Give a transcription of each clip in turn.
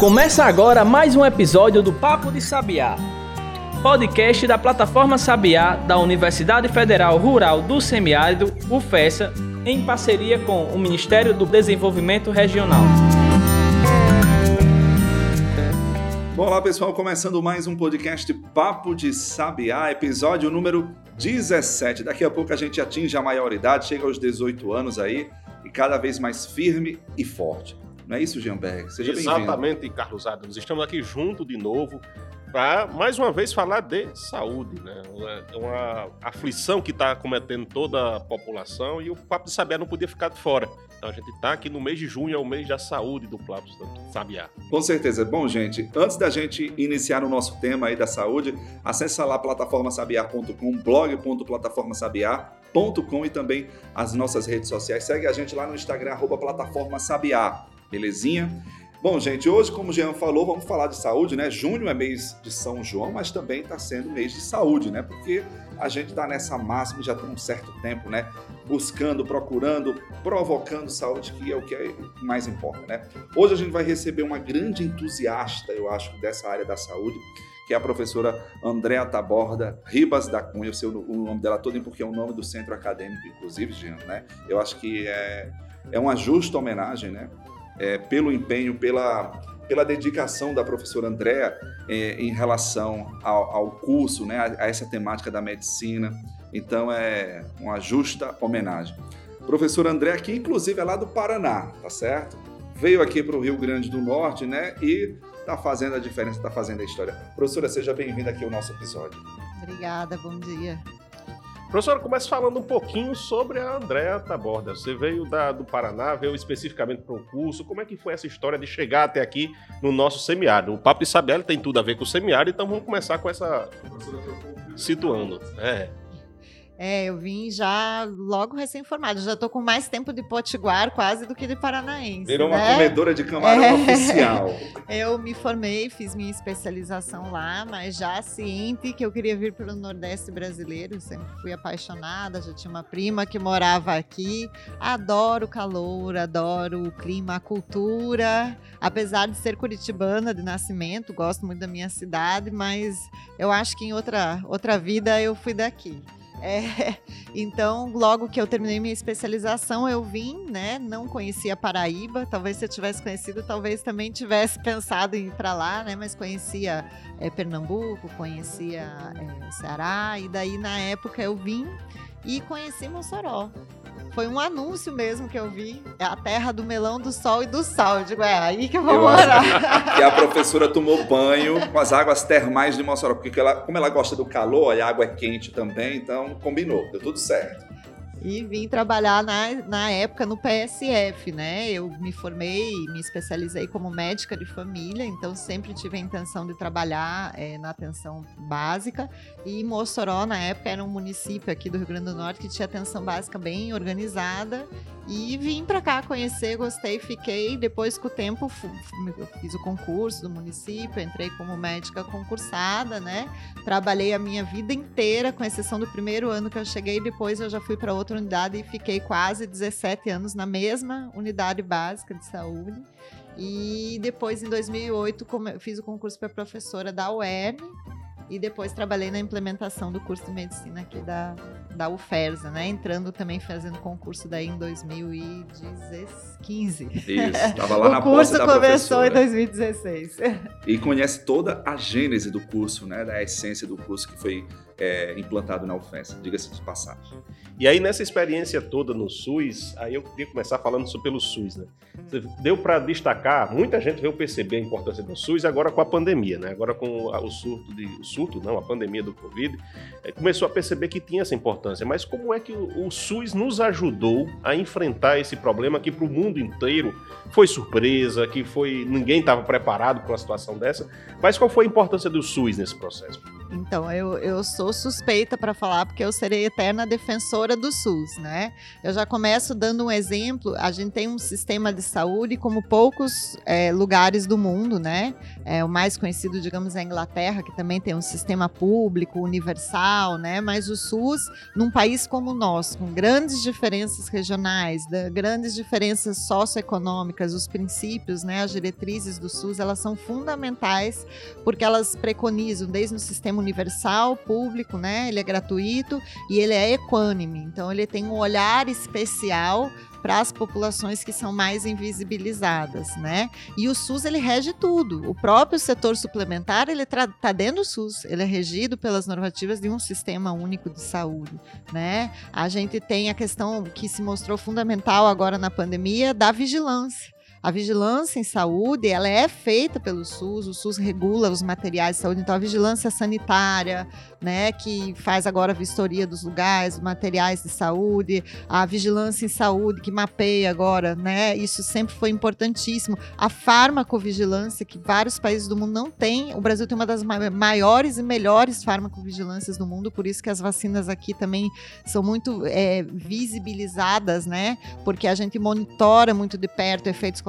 Começa agora mais um episódio do Papo de Sabiá, podcast da plataforma Sabiá da Universidade Federal Rural do Semiárido, UFESA, em parceria com o Ministério do Desenvolvimento Regional. Olá pessoal, começando mais um podcast Papo de Sabiá, episódio número 17. Daqui a pouco a gente atinge a maioridade, chega aos 18 anos aí e cada vez mais firme e forte. Não é isso, Jeanberg? Seja bem-vindo. Exatamente, Carlos Adams. Estamos aqui junto de novo para mais uma vez falar de saúde, né? É uma aflição que está cometendo toda a população e o Papo de Sabiá não podia ficar de fora. Então a gente está aqui no mês de junho, é o mês da saúde do Papo de Sabiá. Com certeza. Bom, gente, antes da gente iniciar o nosso tema aí da saúde, acessa lá plataformasabiá.com, blog.plataformasabiá.com e também as nossas redes sociais. Segue a gente lá no Instagram, arroba plataforma Sabiá. Belezinha? Bom, gente, hoje, como o Jean falou, vamos falar de saúde, né? Junho é mês de São João, mas também está sendo mês de saúde, né? Porque a gente está nessa máxima já tem um certo tempo, né? Buscando, procurando, provocando saúde, que é o que é mais importa, né? Hoje a gente vai receber uma grande entusiasta, eu acho, dessa área da saúde, que é a professora Andréa Taborda Ribas da Cunha, eu sei o nome dela todo, porque é o nome do centro acadêmico, inclusive, Jean, né? Eu acho que é, é uma justa homenagem, né? É, pelo empenho, pela, pela dedicação da professora Andréa é, em relação ao, ao curso, né, a, a, essa temática da medicina. Então é uma justa homenagem. Professora Andréa, que inclusive é lá do Paraná, tá certo? Veio aqui para o Rio Grande do Norte, né? E está fazendo a diferença, está fazendo a história. Professora, seja bem-vinda aqui ao nosso episódio. Obrigada, bom dia. Professor, comece falando um pouquinho sobre a Andréa Taborda. Você veio da, do Paraná, veio especificamente para o curso. Como é que foi essa história de chegar até aqui no nosso semiárido? O Papo de Sabiá tem tudo a ver com o semiárido, então vamos começar com essa... Situando. É. É, eu vim já logo recém-formada. Já estou com mais tempo de potiguar quase do que de paranaense. Virou né? uma comedora de camarão é. oficial. Eu me formei, fiz minha especialização lá, mas já ciente que eu queria vir para o Nordeste brasileiro. Sempre fui apaixonada. Já tinha uma prima que morava aqui. Adoro o calor, adoro o clima, a cultura. Apesar de ser curitibana de nascimento, gosto muito da minha cidade, mas eu acho que em outra, outra vida eu fui daqui. É, então, logo que eu terminei minha especialização, eu vim, né? Não conhecia Paraíba. Talvez se eu tivesse conhecido, talvez também tivesse pensado em ir para lá, né? Mas conhecia é, Pernambuco, conhecia é, Ceará. E daí, na época, eu vim e conheci Mossoró. Foi um anúncio mesmo que eu vi. É a terra do melão, do sol e do sal. Eu digo, é aí que eu vou eu morar. Que a professora tomou banho com as águas termais de Mossoró. Porque ela, como ela gosta do calor, a água é quente também, então combinou, deu tudo certo e vim trabalhar na, na época no PSF, né? Eu me formei, me especializei como médica de família, então sempre tive a intenção de trabalhar é, na atenção básica. E Mossoró, na época, era um município aqui do Rio Grande do Norte que tinha atenção básica bem organizada. E vim para cá conhecer, gostei, fiquei. Depois, com o tempo, fiz o concurso do município, entrei como médica concursada, né? Trabalhei a minha vida inteira, com exceção do primeiro ano que eu cheguei. Depois, eu já fui para outra outra unidade e fiquei quase 17 anos na mesma unidade básica de saúde. E depois, em 2008, fiz o concurso para professora da UERN e depois trabalhei na implementação do curso de medicina aqui da, da UFERSA, né? Entrando também fazendo concurso daí em 2015. Isso, estava lá o na curso começou em 2016. E conhece toda a gênese do curso, né? Da essência do curso que foi é, implantado na UFES, diga-se de passagem. E aí, nessa experiência toda no SUS, aí eu queria começar falando sobre pelo SUS, né? Deu para destacar, muita gente veio perceber a importância do SUS agora com a pandemia, né? Agora com o surto, de, o surto não, a pandemia do Covid, é, começou a perceber que tinha essa importância. Mas como é que o, o SUS nos ajudou a enfrentar esse problema que para o mundo inteiro foi surpresa, que foi ninguém estava preparado para uma situação dessa? Mas qual foi a importância do SUS nesse processo? Então, eu, eu sou suspeita para falar, porque eu serei eterna defensora do SUS, né? Eu já começo dando um exemplo. A gente tem um sistema de saúde como poucos é, lugares do mundo, né? É, o mais conhecido, digamos, é a Inglaterra, que também tem um sistema público universal, né? Mas o SUS, num país como o nosso, com grandes diferenças regionais, grandes diferenças socioeconômicas, os princípios, né? As diretrizes do SUS, elas são fundamentais porque elas preconizam desde o sistema universal, público, né? Ele é gratuito e ele é equânime. Então ele tem um olhar especial para as populações que são mais invisibilizadas, né? E o SUS ele rege tudo. O próprio setor suplementar ele está dentro do SUS, ele é regido pelas normativas de um sistema único de saúde, né? A gente tem a questão que se mostrou fundamental agora na pandemia da vigilância. A vigilância em saúde, ela é feita pelo SUS, o SUS regula os materiais de saúde, então a vigilância sanitária, né, que faz agora a vistoria dos lugares, materiais de saúde, a vigilância em saúde que mapeia agora, né, isso sempre foi importantíssimo. A farmacovigilância, que vários países do mundo não têm, o Brasil tem uma das maiores e melhores farmacovigilâncias do mundo, por isso que as vacinas aqui também são muito é, visibilizadas, né, porque a gente monitora muito de perto efeitos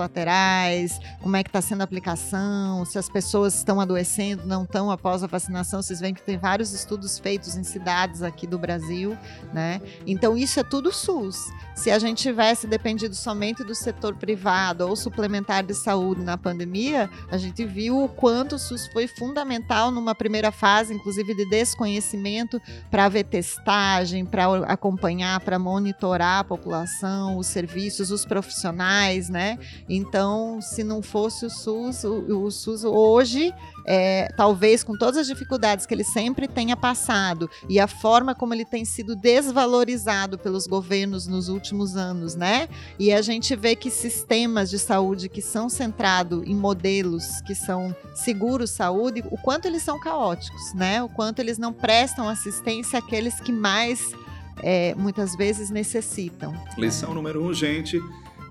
como é que está sendo a aplicação, se as pessoas estão adoecendo, não estão após a vacinação. Vocês veem que tem vários estudos feitos em cidades aqui do Brasil, né? Então isso é tudo SUS. Se a gente tivesse dependido somente do setor privado ou suplementar de saúde na pandemia, a gente viu o quanto o SUS foi fundamental numa primeira fase, inclusive de desconhecimento, para ver testagem, para acompanhar, para monitorar a população, os serviços, os profissionais, né? Então, se não fosse o SUS, o, o SUS hoje, é, talvez com todas as dificuldades que ele sempre tenha passado e a forma como ele tem sido desvalorizado pelos governos nos últimos anos, né? E a gente vê que sistemas de saúde que são centrados em modelos que são seguros saúde, o quanto eles são caóticos, né? O quanto eles não prestam assistência àqueles que mais é, muitas vezes necessitam. Lição número um, gente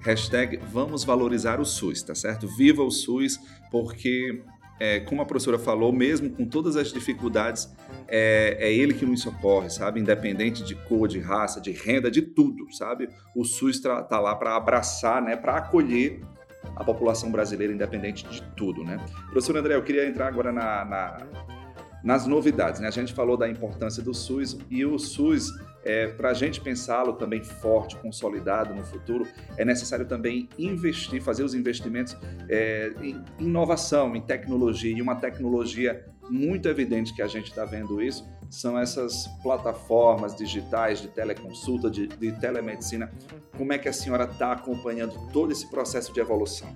Hashtag vamos valorizar o SUS, tá certo? Viva o SUS, porque, é, como a professora falou, mesmo com todas as dificuldades, é, é, ele que nos socorre, sabe? Independente de cor, de raça, de renda, de tudo, sabe? O SUS está tá lá para abraçar, né? Para acolher a população brasileira, independente de tudo, né? Professor André, eu queria entrar agora na, na nas novidades, né? A gente falou da importância do SUS e o SUS é, Para a gente pensá-lo também forte, consolidado no futuro, é necessário também investir, fazer os investimentos é, em inovação, em tecnologia. E uma tecnologia muito evidente que a gente está vendo isso são essas plataformas digitais de teleconsulta, de, de telemedicina. Como é que a senhora está acompanhando todo esse processo de evolução?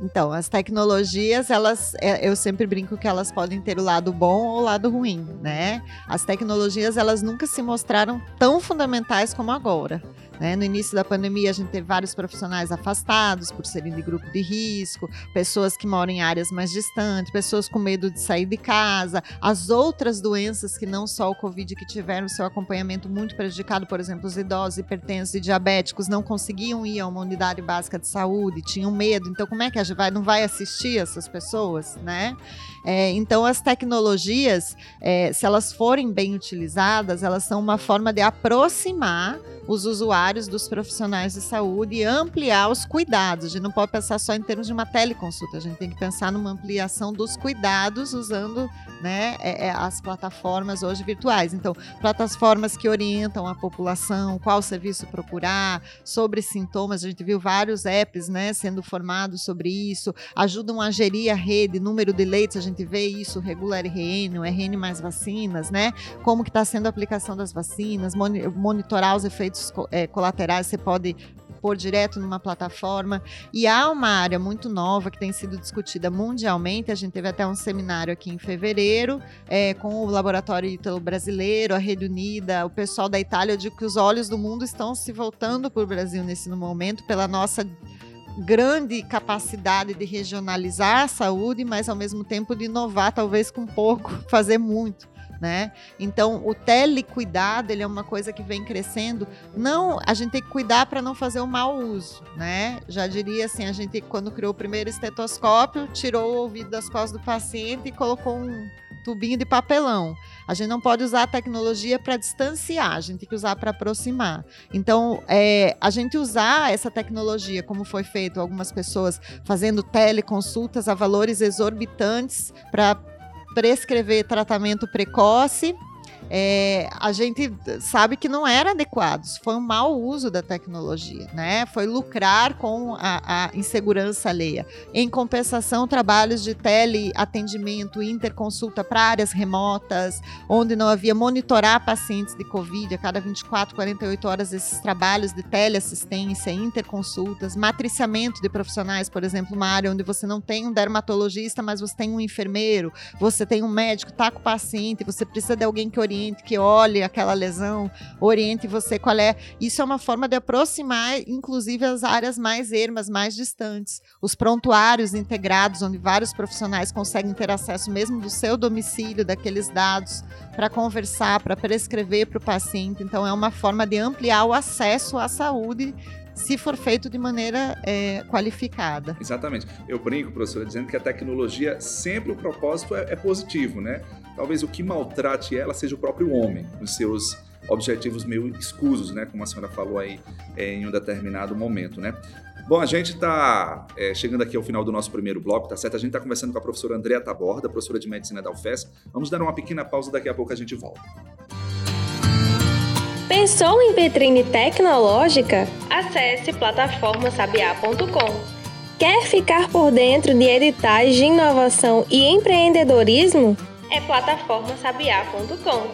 Então, as tecnologias, elas, é, eu sempre brinco que elas podem ter o lado bom ou o lado ruim, né? As tecnologias, elas nunca se mostraram tão fundamentais como agora. Né? No início da pandemia, a gente teve vários profissionais afastados por serem de grupo de risco, pessoas que moram em áreas mais distantes, pessoas com medo de sair de casa, as outras doenças que não só o Covid que tiveram seu acompanhamento muito prejudicado, por exemplo, os idosos, hipertensos e diabéticos não conseguiam ir a uma unidade básica de saúde, tinham medo. Então, como é que a gente vai, não vai assistir essas pessoas, né? É, então, as tecnologias, é, se elas forem bem utilizadas, elas são uma forma de aproximar os usuários dos profissionais de saúde e ampliar os cuidados. A gente não pode pensar só em termos de uma teleconsulta, a gente tem que pensar numa ampliação dos cuidados usando né, é, é, as plataformas hoje virtuais. Então, plataformas que orientam a população, qual serviço procurar, sobre sintomas. A gente viu vários apps né, sendo formados sobre isso, ajudam a gerir a rede, número de leitos, gente vê isso, regular RN, o RN mais vacinas, né? Como que está sendo a aplicação das vacinas, monitorar os efeitos é, colaterais você pode pôr direto numa plataforma. E há uma área muito nova que tem sido discutida mundialmente. A gente teve até um seminário aqui em fevereiro é, com o Laboratório Ítalo Brasileiro, a Rede Unida, o pessoal da Itália. Digo que os olhos do mundo estão se voltando para o Brasil nesse momento, pela nossa grande capacidade de regionalizar a saúde, mas ao mesmo tempo de inovar, talvez com pouco, fazer muito né? Então, o telecuidado, ele é uma coisa que vem crescendo. Não, a gente tem que cuidar para não fazer o mau uso, né? Já diria assim, a gente quando criou o primeiro estetoscópio, tirou o ouvido das costas do paciente e colocou um tubinho de papelão. A gente não pode usar a tecnologia para distanciar, a gente tem que usar para aproximar. Então, é, a gente usar essa tecnologia, como foi feito algumas pessoas fazendo teleconsultas a valores exorbitantes para prescrever tratamento precoce é, a gente sabe que não era adequado, foi um mau uso da tecnologia, né? Foi lucrar com a, a insegurança alheia. Em compensação, trabalhos de teleatendimento, interconsulta para áreas remotas, onde não havia monitorar pacientes de Covid a cada 24, 48 horas, esses trabalhos de teleassistência, interconsultas, matriciamento de profissionais, por exemplo, uma área onde você não tem um dermatologista, mas você tem um enfermeiro, você tem um médico, tá com o paciente, você precisa de alguém que oriente oriente, que olhe aquela lesão, oriente você qual é. Isso é uma forma de aproximar, inclusive, as áreas mais ermas, mais distantes. Os prontuários integrados, onde vários profissionais conseguem ter acesso mesmo do seu domicílio, daqueles dados, para conversar, para prescrever para o paciente. Então, é uma forma de ampliar o acesso à saúde se for feito de maneira é, qualificada. Exatamente. Eu brinco, professora, dizendo que a tecnologia, sempre o propósito é, é positivo, né? Talvez o que maltrate ela seja o próprio homem, os seus objetivos meio escusos, né? Como a senhora falou aí é, em um determinado momento, né? Bom, a gente está é, chegando aqui ao final do nosso primeiro bloco, tá certo? A gente está conversando com a professora Andrea Taborda, professora de Medicina da UFES. Vamos dar uma pequena pausa, daqui a pouco a gente volta. Pensou em vitrine tecnológica? Acesse plataformasabiá.com. Quer ficar por dentro de editais de inovação e empreendedorismo? É plataformasabiá.com.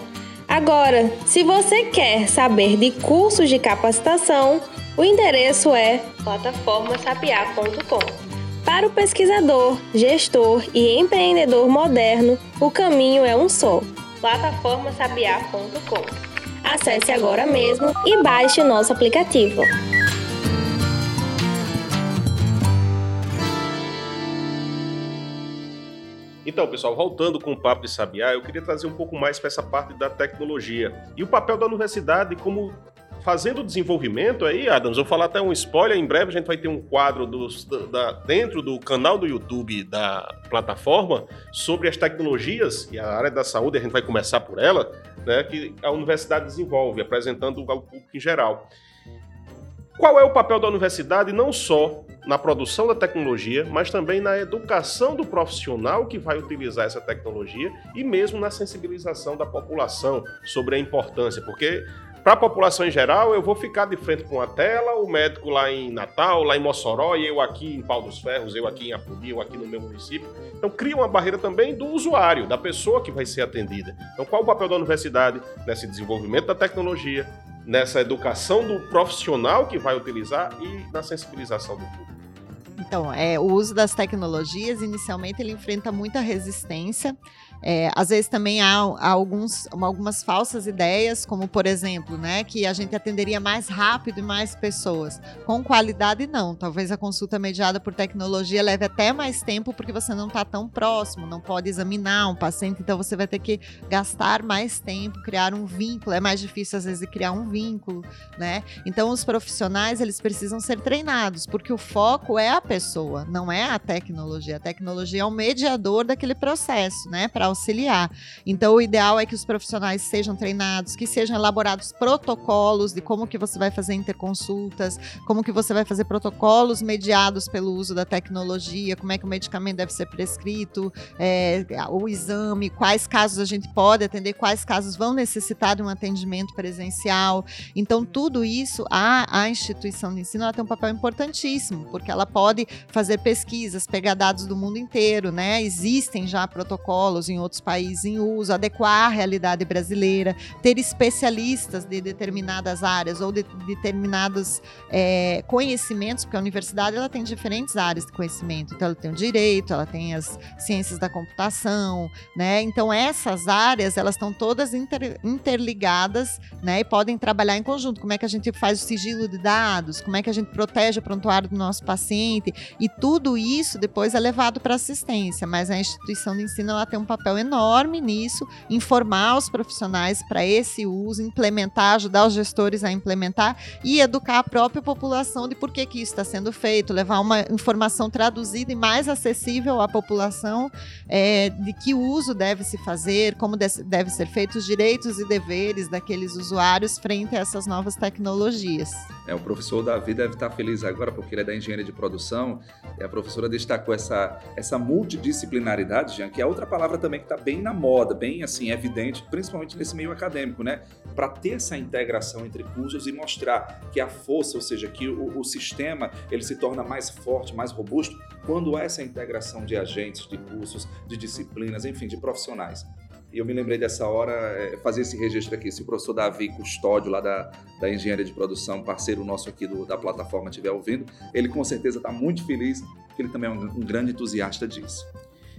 Agora, se você quer saber de cursos de capacitação, o endereço é plataformasabiá.com. Para o pesquisador, gestor e empreendedor moderno, o caminho é um só: plataformasabiá.com. Acesse agora mesmo e baixe nosso aplicativo. Então, pessoal, voltando com o papo de Sabiá, eu queria trazer um pouco mais para essa parte da tecnologia e o papel da universidade como fazendo o desenvolvimento aí, Adams, vou falar até um spoiler, em breve a gente vai ter um quadro dos, da, dentro do canal do YouTube da plataforma sobre as tecnologias e a área da saúde, a gente vai começar por ela, né, que a universidade desenvolve, apresentando ao público em geral. Qual é o papel da universidade não só na produção da tecnologia, mas também na educação do profissional que vai utilizar essa tecnologia e mesmo na sensibilização da população sobre a importância, porque para a população em geral, eu vou ficar de frente com a tela, o médico lá em Natal, lá em Mossoró, e eu aqui em Pau dos Ferros, eu aqui em Apodi, eu aqui no meu município. Então cria uma barreira também do usuário, da pessoa que vai ser atendida. Então qual o papel da universidade nesse desenvolvimento da tecnologia, nessa educação do profissional que vai utilizar e na sensibilização do público? Então, é, o uso das tecnologias, inicialmente, ele enfrenta muita resistência. É, às vezes também há, há, alguns, algumas falsas ideias, como por exemplo, né, que a gente atenderia mais rápido e mais pessoas. Com qualidade, não. Talvez a consulta mediada por tecnologia leve até mais tempo, porque você não está tão próximo, não pode examinar um paciente, então você vai ter que gastar mais tempo, criar um vínculo. É mais difícil, às vezes, criar um vínculo, né? Então, os profissionais, eles precisam ser treinados, porque o foco é a pessoa, não é a tecnologia. A tecnologia é um mediador daquele processo, né? Para auxiliar. Então, o ideal é que os profissionais sejam treinados, que sejam elaborados protocolos de como que você vai fazer interconsultas, como que você vai fazer protocolos mediados pelo uso da tecnologia, como é que o medicamento deve ser prescrito, é, o exame, quais casos a gente pode atender, quais casos vão necessitar de um atendimento presencial. Então, tudo isso, a, a instituição de ensino tem um papel importantíssimo, porque ela pode fazer pesquisas, pegar dados do mundo inteiro, né? Existem já protocolos em outros países em uso, adequar à realidade brasileira, ter especialistas de determinadas áreas ou de determinados é, conhecimentos, porque a universidade ela tem diferentes áreas de conhecimento. Então, ela tem o direito, ela tem as ciências da computação, né? Então, essas áreas elas estão todas inter, interligadas, né? E podem trabalhar em conjunto. Como é que a gente faz o sigilo de dados? Como é que a gente protege o prontuário do nosso paciente? E tudo isso depois é levado para assistência, mas a instituição de ensino ela tem um papel enorme nisso, informar os profissionais para esse uso, implementar, ajudar os gestores a implementar e educar a própria população de por que, que isso está sendo feito, levar uma informação traduzida e mais acessível à população é, de que uso deve se fazer, como deve ser feito, os direitos e deveres daqueles usuários frente a essas novas tecnologias. É, o professor Davi deve estar feliz agora, porque ele é da engenharia de produção, e a professora destacou essa, essa multidisciplinaridade, Jean, que é outra palavra também que está bem na moda, bem assim, evidente, principalmente nesse meio acadêmico, né? Para ter essa integração entre cursos e mostrar que a força, ou seja, que o, o sistema ele se torna mais forte, mais robusto, quando há essa integração de agentes, de cursos, de disciplinas, enfim, de profissionais. E eu me lembrei dessa hora, é, fazer esse registro aqui. Se o professor Davi Custódio, lá da, da Engenharia de Produção, parceiro nosso aqui do, da plataforma, estiver ouvindo, ele com certeza está muito feliz, porque ele também é um, um grande entusiasta disso.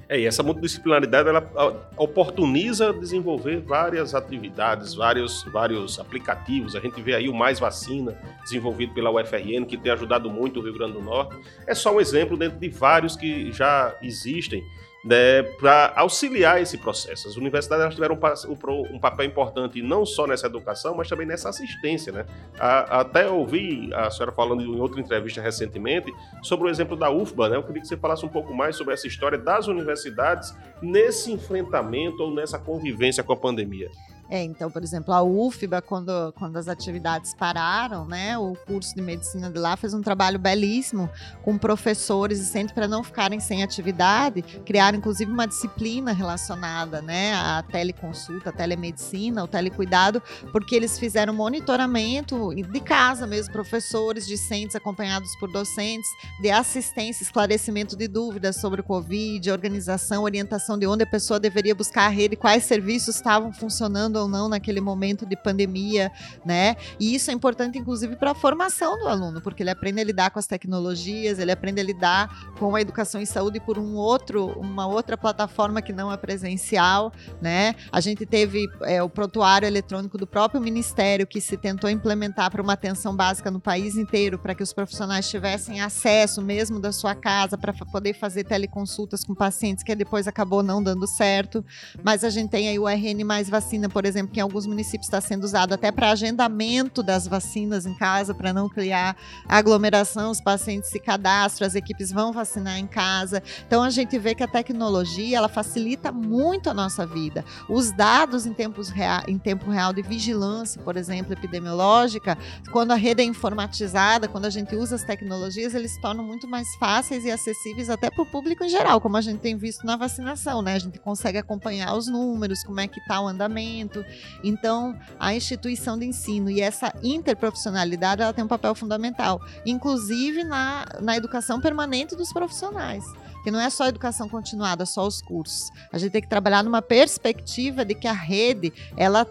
É, e essa multidisciplinaridade ela oportuniza desenvolver várias atividades, vários, vários aplicativos. A gente vê aí o Mais Vacina, desenvolvido pela UFRN, que tem ajudado muito o Rio Grande do Norte. É só um exemplo dentro de vários que já existem né, para auxiliar esse processo. As universidades tiveram um, um, papel importante não só nessa educação, mas também nessa assistência. Né? A, até ouvi a senhora falando em outra entrevista recentemente sobre o exemplo da UFBA. Né? Eu queria que você falasse um pouco mais sobre essa história das universidades nesse enfrentamento ou nessa convivência com a pandemia. É, então, por exemplo, a UFBA, quando, quando as atividades pararam, né, o curso de medicina de lá fez um trabalho belíssimo com professores e sempre para não ficarem sem atividade, criaram inclusive uma disciplina relacionada, né, à teleconsulta, à telemedicina, ao telecuidado, porque eles fizeram monitoramento de casa mesmo, professores, discentes acompanhados por docentes, de assistência, esclarecimento de dúvidas sobre o Covid, organização, orientação de onde a pessoa deveria buscar a rede, quais serviços estavam funcionando ou não naquele momento de pandemia, né? E isso é importante, inclusive, para a formação do aluno, porque ele aprende a lidar com as tecnologias, ele aprende a lidar com a educação em saúde por um outro, uma outra plataforma que não é presencial, né? A gente teve é, o prontuário eletrônico do próprio Ministério que se tentou implementar para uma atenção básica no país inteiro, para que os profissionais tivessem acesso mesmo da sua casa para poder fazer teleconsultas com pacientes, que depois acabou não dando certo. Mas a gente tem aí o RN mais vacina, por exemplo, que em alguns municípios está sendo usado até para agendamento das vacinas em casa, para não criar aglomeração, os pacientes se cadastram, as equipes vão vacinar em casa. Então a gente vê que a tecnologia ela facilita muito a nossa vida. Os dados em, tempos real, em tempo real de vigilância, por exemplo, epidemiológica, quando a rede é informatizada, quando a gente usa as tecnologias, eles se tornam muito mais fáceis e acessíveis até para o público em geral, como a gente tem visto na vacinação, né? A gente consegue acompanhar os números, como é que está o andamento então, a instituição de ensino e essa interprofissionalidade ela tem um papel fundamental, inclusive na, na educação permanente dos profissionais que não é só educação continuada, só os cursos. A gente tem que trabalhar numa perspectiva de que a rede ela,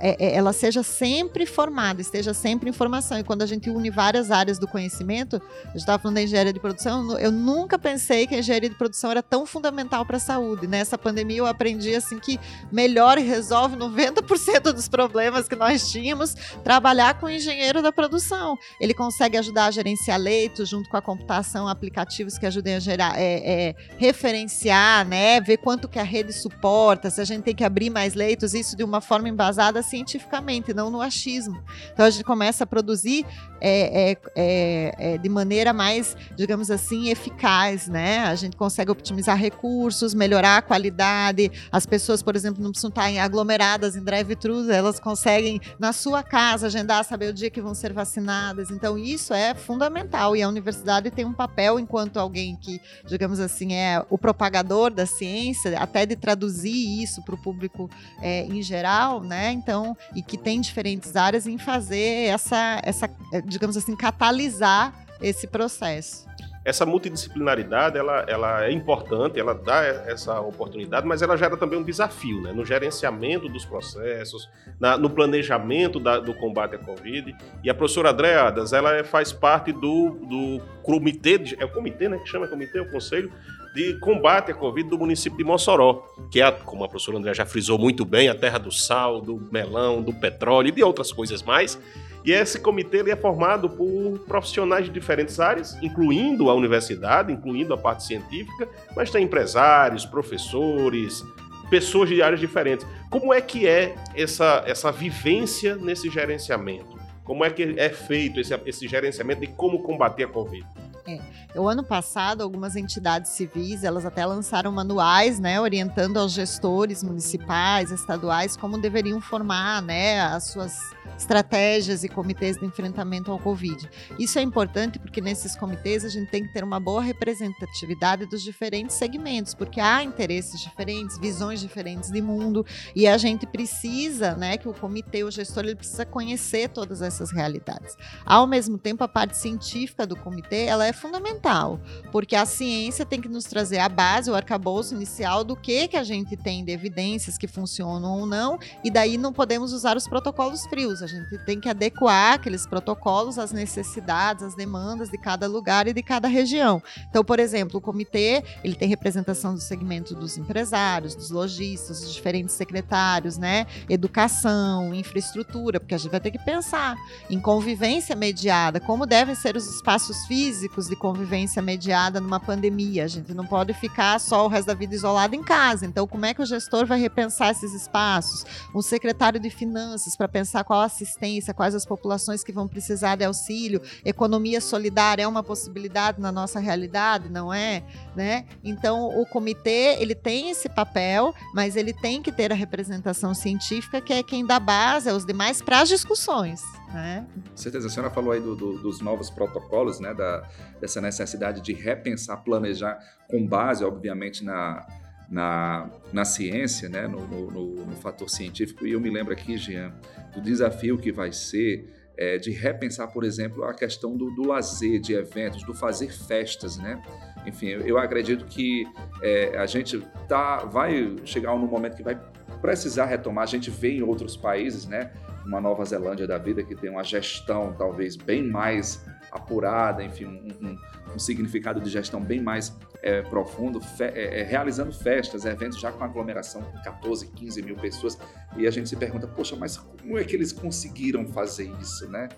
é, é, ela seja sempre formada, esteja sempre em formação. E quando a gente une várias áreas do conhecimento, a gente estava falando da engenharia de produção, eu nunca pensei que a engenharia de produção era tão fundamental para a saúde. Nessa pandemia eu aprendi assim que melhor resolve 90% dos problemas que nós tínhamos trabalhar com o engenheiro da produção. Ele consegue ajudar a gerenciar leitos junto com a computação, aplicativos que ajudem a gerar é, é, é, referenciar, né, ver quanto que a rede suporta, se a gente tem que abrir mais leitos, isso de uma forma embasada cientificamente, não no achismo. Então a gente começa a produzir é, é, é, é de maneira mais, digamos assim, eficaz, né? A gente consegue optimizar recursos, melhorar a qualidade. As pessoas, por exemplo, não precisam estar aglomeradas em drive-thru, elas conseguem na sua casa agendar, saber o dia que vão ser vacinadas. Então isso é fundamental e a universidade tem um papel enquanto alguém que, digamos assim, assim, é o propagador da ciência, até de traduzir isso para o público é, em geral, né? Então, e que tem diferentes áreas em fazer essa, essa, é, digamos assim, catalisar esse processo essa multidisciplinaridade ela, ela é importante, ela dá essa oportunidade, mas ela gera também um desafio né? no gerenciamento dos processos, na, no planejamento da, do combate à Covid. E a professora Andréa Adas, ela é, faz parte do, do comitê, é o comitê né, que chama comitê, o conselho de combate à Covid do município de Mossoró, que é, como a professora André já frisou muito bem, a terra do sal, do melão, do petróleo e de outras coisas mais. E esse comitê ele é formado por profissionais de diferentes áreas, incluindo a universidade, incluindo a parte científica, mas tem empresários, professores, pessoas de áreas diferentes. Como é que é essa, essa vivência nesse gerenciamento? Como é que é feito esse, esse gerenciamento de como combater a Covid? É. O ano passado, algumas entidades civis, elas até lançaram manuais, né, orientando aos gestores municipais, estaduais, como deveriam formar, né, as suas estratégias e comitês de enfrentamento ao Covid. Isso é importante porque nesses comitês a gente tem que ter uma boa representatividade dos diferentes segmentos, porque há interesses diferentes, visões diferentes de mundo, e a gente precisa, né, que o comitê, o gestor, ele precisa conhecer todas essas realidades. Ao mesmo tempo, a parte científica do comitê, ela é fundamental, porque a ciência tem que nos trazer a base, o arcabouço inicial do que que a gente tem de evidências que funcionam ou não, e daí não podemos usar os protocolos frios gente tem que adequar aqueles protocolos às necessidades, às demandas de cada lugar e de cada região. Então, por exemplo, o comitê ele tem representação do segmento dos empresários, dos lojistas, dos diferentes secretários, né? Educação, infraestrutura, porque a gente vai ter que pensar em convivência mediada, como devem ser os espaços físicos de convivência mediada numa pandemia. A gente não pode ficar só o resto da vida isolado em casa. Então, como é que o gestor vai repensar esses espaços? Um secretário de finanças para pensar qual a assistência, quais as populações que vão precisar de auxílio, economia solidária é uma possibilidade na nossa realidade, não é? Né? Então, o comitê ele tem esse papel, mas ele tem que ter a representação científica, que é quem dá base aos demais para as discussões. Né? Certeza, a senhora falou aí do, do, dos novos protocolos, né? Da, dessa necessidade de repensar, planejar com base, obviamente, na, na, na ciência, né, no, no, no, fator científico. E eu me lembro aqui, Jean, do desafio que vai ser é, de repensar, por exemplo, a questão do, do, lazer, de eventos, do fazer festas, né? Enfim, eu, eu acredito que é, a gente tá, vai chegar num momento que vai precisar retomar. A gente vê em outros países, né? Uma Nova Zelândia da vida que tem uma gestão talvez bem mais apurada, enfim, um, um, um significado de gestão bem mais é, profundo, fe, é, é, realizando festas, eventos já com aglomeração com 14, 15 mil pessoas. E a gente se pergunta, poxa, mas como é que eles conseguiram fazer isso, né?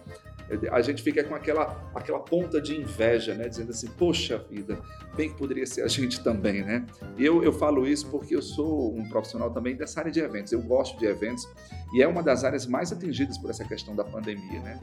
A gente fica com aquela, aquela ponta de inveja, né? Dizendo assim, poxa vida, bem que poderia ser a gente também, né? E eu, eu falo isso porque eu sou um profissional também dessa área de eventos. Eu gosto de eventos e é uma das áreas mais atingidas por essa questão da pandemia, né?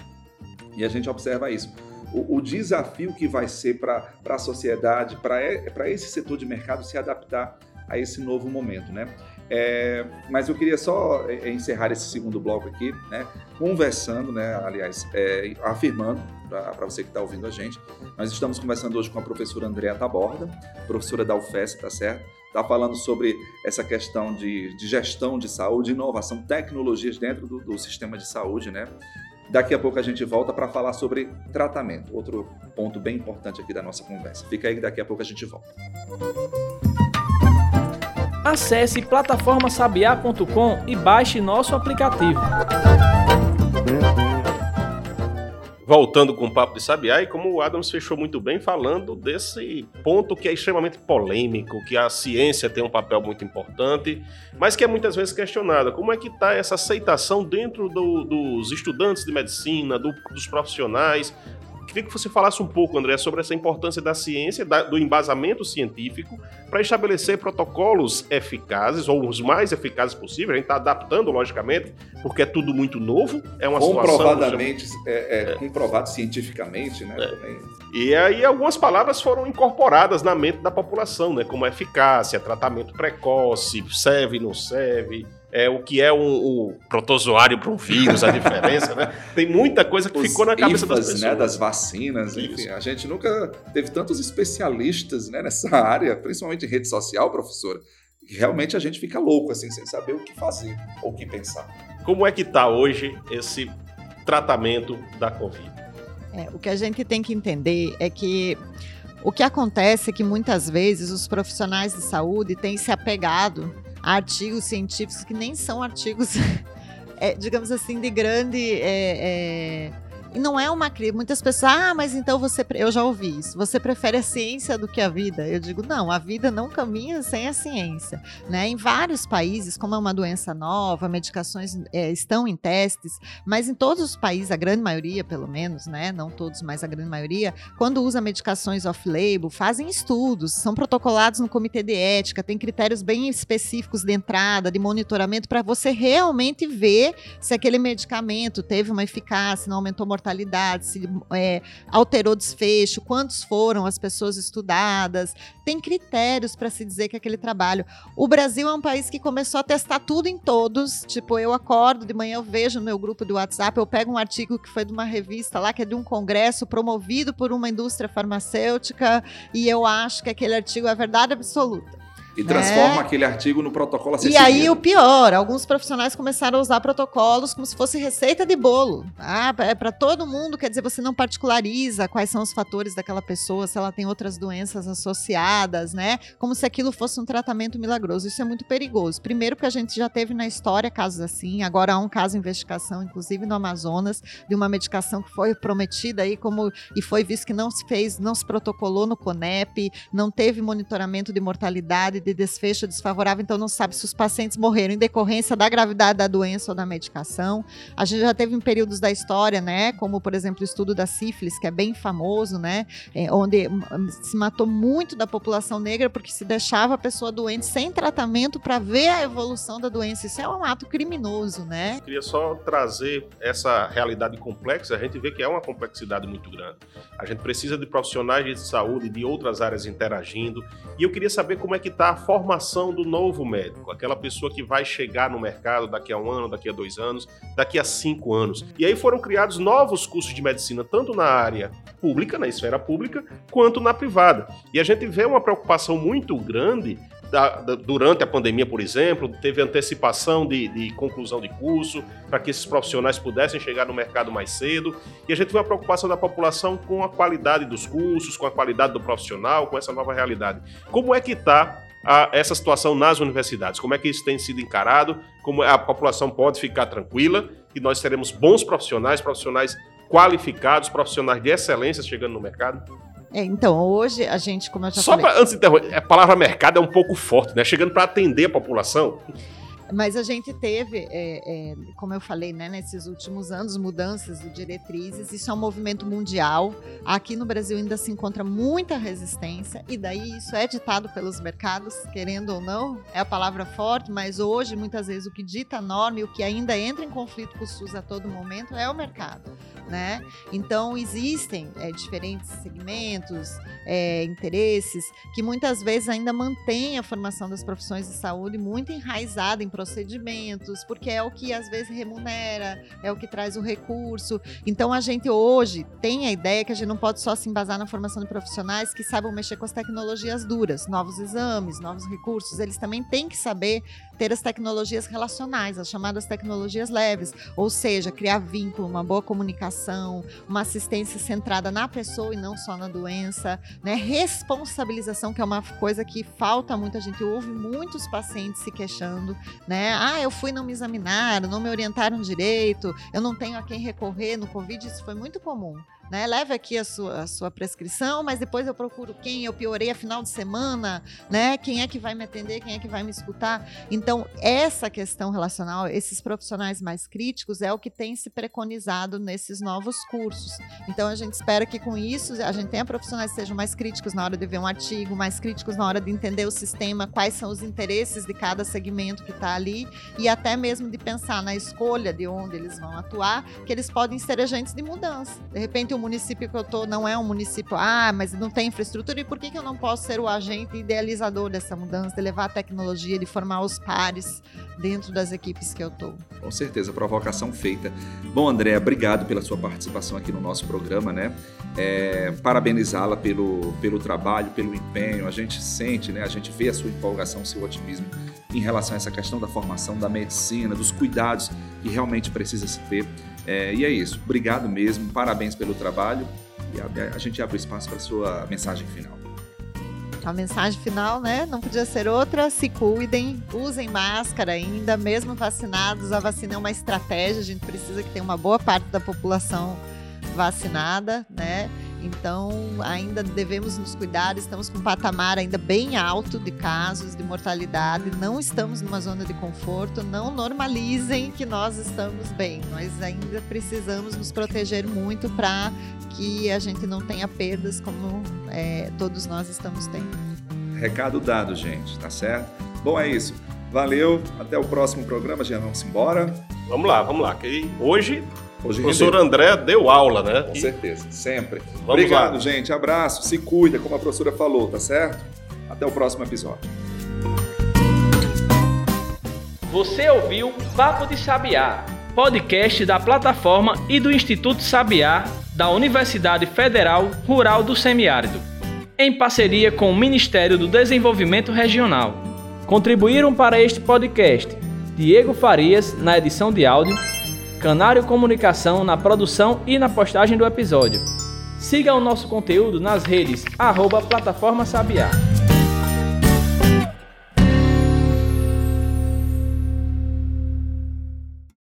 E a gente observa isso o, o desafio que vai ser para a sociedade, para esse setor de mercado se adaptar a esse novo momento, né? É, mas eu queria só é, é, encerrar esse segundo bloco aqui, né? Conversando, né? Aliás, é, afirmando para você que está ouvindo a gente, nós estamos conversando hoje com a professora Andréa Taborda, professora da UFES, tá certo? Está falando sobre essa questão de, de, gestão de saúde, inovação, tecnologias dentro do, do sistema de saúde, né? Daqui a pouco a gente volta para falar sobre tratamento, outro ponto bem importante aqui da nossa conversa. Fica aí que daqui a pouco a gente volta. Acesse plataformasabiá.com e baixe nosso aplicativo voltando com o papo de Sabiá, e como o Adams fechou muito bem falando desse ponto que é extremamente polêmico, que a ciência tem um papel muito importante, mas que é muitas vezes questionada. Como é que está essa aceitação dentro do, dos estudantes de medicina, do, dos profissionais, Queria que você falasse um pouco, André, sobre essa importância da ciência, da, do embasamento científico, para estabelecer protocolos eficazes, ou os mais eficazes possíveis. A gente está adaptando, logicamente, porque é tudo muito novo. É uma Comprovadamente, situação... É, é, é, comprovado cientificamente, né? É. E aí algumas palavras foram incorporadas na mente da população, né? Como eficácia, tratamento precoce, serve, não serve é, o que é um, um protozoário para um vírus, a diferença, né? Tem muita coisa que Os ficou na cabeça IFAs, das pessoas. Né, das vacinas, enfim, a gente nunca teve tantos especialistas né, nessa área, principalmente em rede social, professora, que realmente a gente fica louco, assim, sem saber o que fazer ou o que pensar. Como é que está hoje esse tratamento da Covid? É, o que a gente tem que entender é que o que acontece é que muitas vezes os profissionais de saúde têm se apegado artigos científicos que nem são artigos, é, digamos assim, de grande é, é, E não é uma crise. Muitas pessoas, ah, mas então você. Eu já ouvi isso. Você prefere a ciência do que a vida? Eu digo, não, a vida não caminha sem a ciência. Né? Em vários países, como é uma doença nova, medicações é, estão em testes, mas em todos os países, a grande maioria, pelo menos, né? Não todos, mas a grande maioria, quando usa medicações off-label, fazem estudos, são protocolados no comitê de ética, tem critérios bem específicos de entrada, de monitoramento, para você realmente ver se aquele medicamento teve uma eficácia, não aumentou mortalidade, se é, alterou desfecho, quantos foram as pessoas estudadas. Tem critérios para se dizer que aquele trabalho. O Brasil é um país que começou a testar tudo em todos. Tipo, eu acordo de manhã, eu vejo no meu grupo do WhatsApp, eu pego um artigo que foi de uma revista lá, que é de um congresso promovido por uma indústria farmacêutica, e eu acho que aquele artigo é verdade absoluta. E transforma é. aquele artigo no protocolo a ser E aí o pior, alguns profissionais começaram a usar protocolos como se fosse receita de bolo. Ah, é para todo mundo, quer dizer, você não particulariza quais são os fatores daquela pessoa, se ela tem outras doenças associadas, né? Como se aquilo fosse um tratamento milagroso. Isso é muito perigoso. Primeiro porque a gente já teve na história casos assim, agora há um caso em investigação, inclusive no Amazonas, de uma medicação que foi prometida aí como e foi visto que não se fez, não se protocolou no CONEP, não teve monitoramento de mortalidade de desfecho desfavorável, então não sabe se os pacientes morreram em decorrência da gravidade da doença ou da medicação. A gente já teve em períodos da história, né, como por exemplo o estudo da sífilis, que é bem famoso, né, é, onde hum, se matou muito da população negra porque se deixava a pessoa doente sem tratamento para ver a evolução da doença. Isso é um ato criminoso, né? Eu queria só trazer essa realidade complexa. A gente vê que é uma complexidade muito grande. A gente precisa de profissionais de saúde de outras áreas interagindo. E eu queria saber como é que está formação do novo médico, aquela pessoa que vai chegar no mercado daqui a um ano, daqui a dois anos, daqui a cinco anos. E aí foram criados novos cursos de medicina, tanto na área pública, na esfera pública, quanto na privada. E a gente vê uma preocupação muito grande da, da, durante a pandemia, por exemplo, teve antecipação de, de conclusão de curso para que esses profissionais pudessem chegar no mercado mais cedo. E a gente vê uma preocupação da população com a qualidade dos cursos, com a qualidade do profissional, com essa nova realidade. Como é que está a essa situação nas universidades? Como é que isso tem sido encarado? Como a população pode ficar tranquila que nós teremos bons profissionais, profissionais qualificados, profissionais de excelência chegando no mercado? É, então, hoje a gente, como eu já Só falei... Só antes de interromper, a palavra mercado é um pouco forte, né? Chegando para atender a população. Mas a gente teve, é, é, como eu falei, né, nesses últimos anos, mudanças de diretrizes. Isso é um movimento mundial. Aqui no Brasil ainda se encontra muita resistência, e daí isso é ditado pelos mercados, querendo ou não, é a palavra forte, mas hoje, muitas vezes, o que dita a norma e o que ainda entra em conflito com o SUS a todo momento é o mercado. Né? Então, existem é, diferentes segmentos, é, interesses, que muitas vezes ainda mantêm a formação das profissões de saúde muito enraizada em procedimentos, porque é o que às vezes remunera, é o que traz o recurso. Então a gente hoje tem a ideia que a gente não pode só se embasar na formação de profissionais que saibam mexer com as tecnologias duras, novos exames, novos recursos. Eles também têm que saber ter as tecnologias relacionais, as chamadas tecnologias leves, ou seja, criar vínculo, uma boa comunicação, uma assistência centrada na pessoa e não só na doença, né? Responsabilização, que é uma coisa que falta muito, a gente ouve muitos pacientes se queixando, né? Ah, eu fui não me examinaram, não me orientaram direito, eu não tenho a quem recorrer no Covid, isso foi muito comum né? Leve aqui a sua, a sua prescrição, mas depois eu procuro quem eu piorei a final de semana, né? Quem é que vai me atender, quem é que vai me escutar. Então, essa questão relacional, esses profissionais mais críticos, é o que tem se preconizado nesses novos cursos. Então, a gente espera que com isso a gente tenha profissionais que sejam mais críticos na hora de ver um artigo, mais críticos na hora de entender o sistema, quais são os interesses de cada segmento que está ali, e até mesmo de pensar na escolha de onde eles vão atuar, que eles podem ser agentes de mudança. De repente, o município que eu tô não é um município, ah, mas não tem infraestrutura, e por que, que eu não posso ser o agente idealizador dessa mudança, de levar a tecnologia, de formar os pares dentro das equipes que eu tô? Com certeza, provocação feita. Bom, André, obrigado pela sua participação aqui no nosso programa, né? É, Parabenizá-la pelo, pelo trabalho, pelo empenho. A gente sente, né? A gente vê a sua empolgação, seu otimismo em relação a essa questão da formação, da medicina, dos cuidados que realmente precisa se ter é, e é isso. Obrigado mesmo, parabéns pelo trabalho e a, a gente abre espaço para sua mensagem final. A mensagem final, né? Não podia ser outra. Se cuidem, usem máscara ainda, mesmo vacinados. A vacina é uma estratégia. A gente precisa que tenha uma boa parte da população vacinada, né? Então, ainda devemos nos cuidar, estamos com um patamar ainda bem alto de casos de mortalidade, não estamos numa zona de conforto, não normalizem que nós estamos bem. Nós ainda precisamos nos proteger muito para que a gente não tenha perdas como é, todos nós estamos tendo. Recado dado, gente, tá certo? Bom, é isso. Valeu, até o próximo programa, já vamos embora. Vamos lá, vamos lá. Que hoje Hoje o professor rendeu. André deu aula, né? Com E certeza, sempre. Vamos Obrigado, lá. gente. Abraço, se cuida, como a professora falou, tá certo? Até o próximo episódio. Você ouviu Papo de Sabiá, podcast da plataforma e do Instituto Sabiá da Universidade Federal Rural do Semiárido, em parceria com o Ministério do Desenvolvimento Regional. Contribuíram para este podcast Diego Farias na edição de áudio, Canário Comunicação na produção e na postagem do episódio. Siga o nosso conteúdo nas redes arroba Plataforma Sabiá.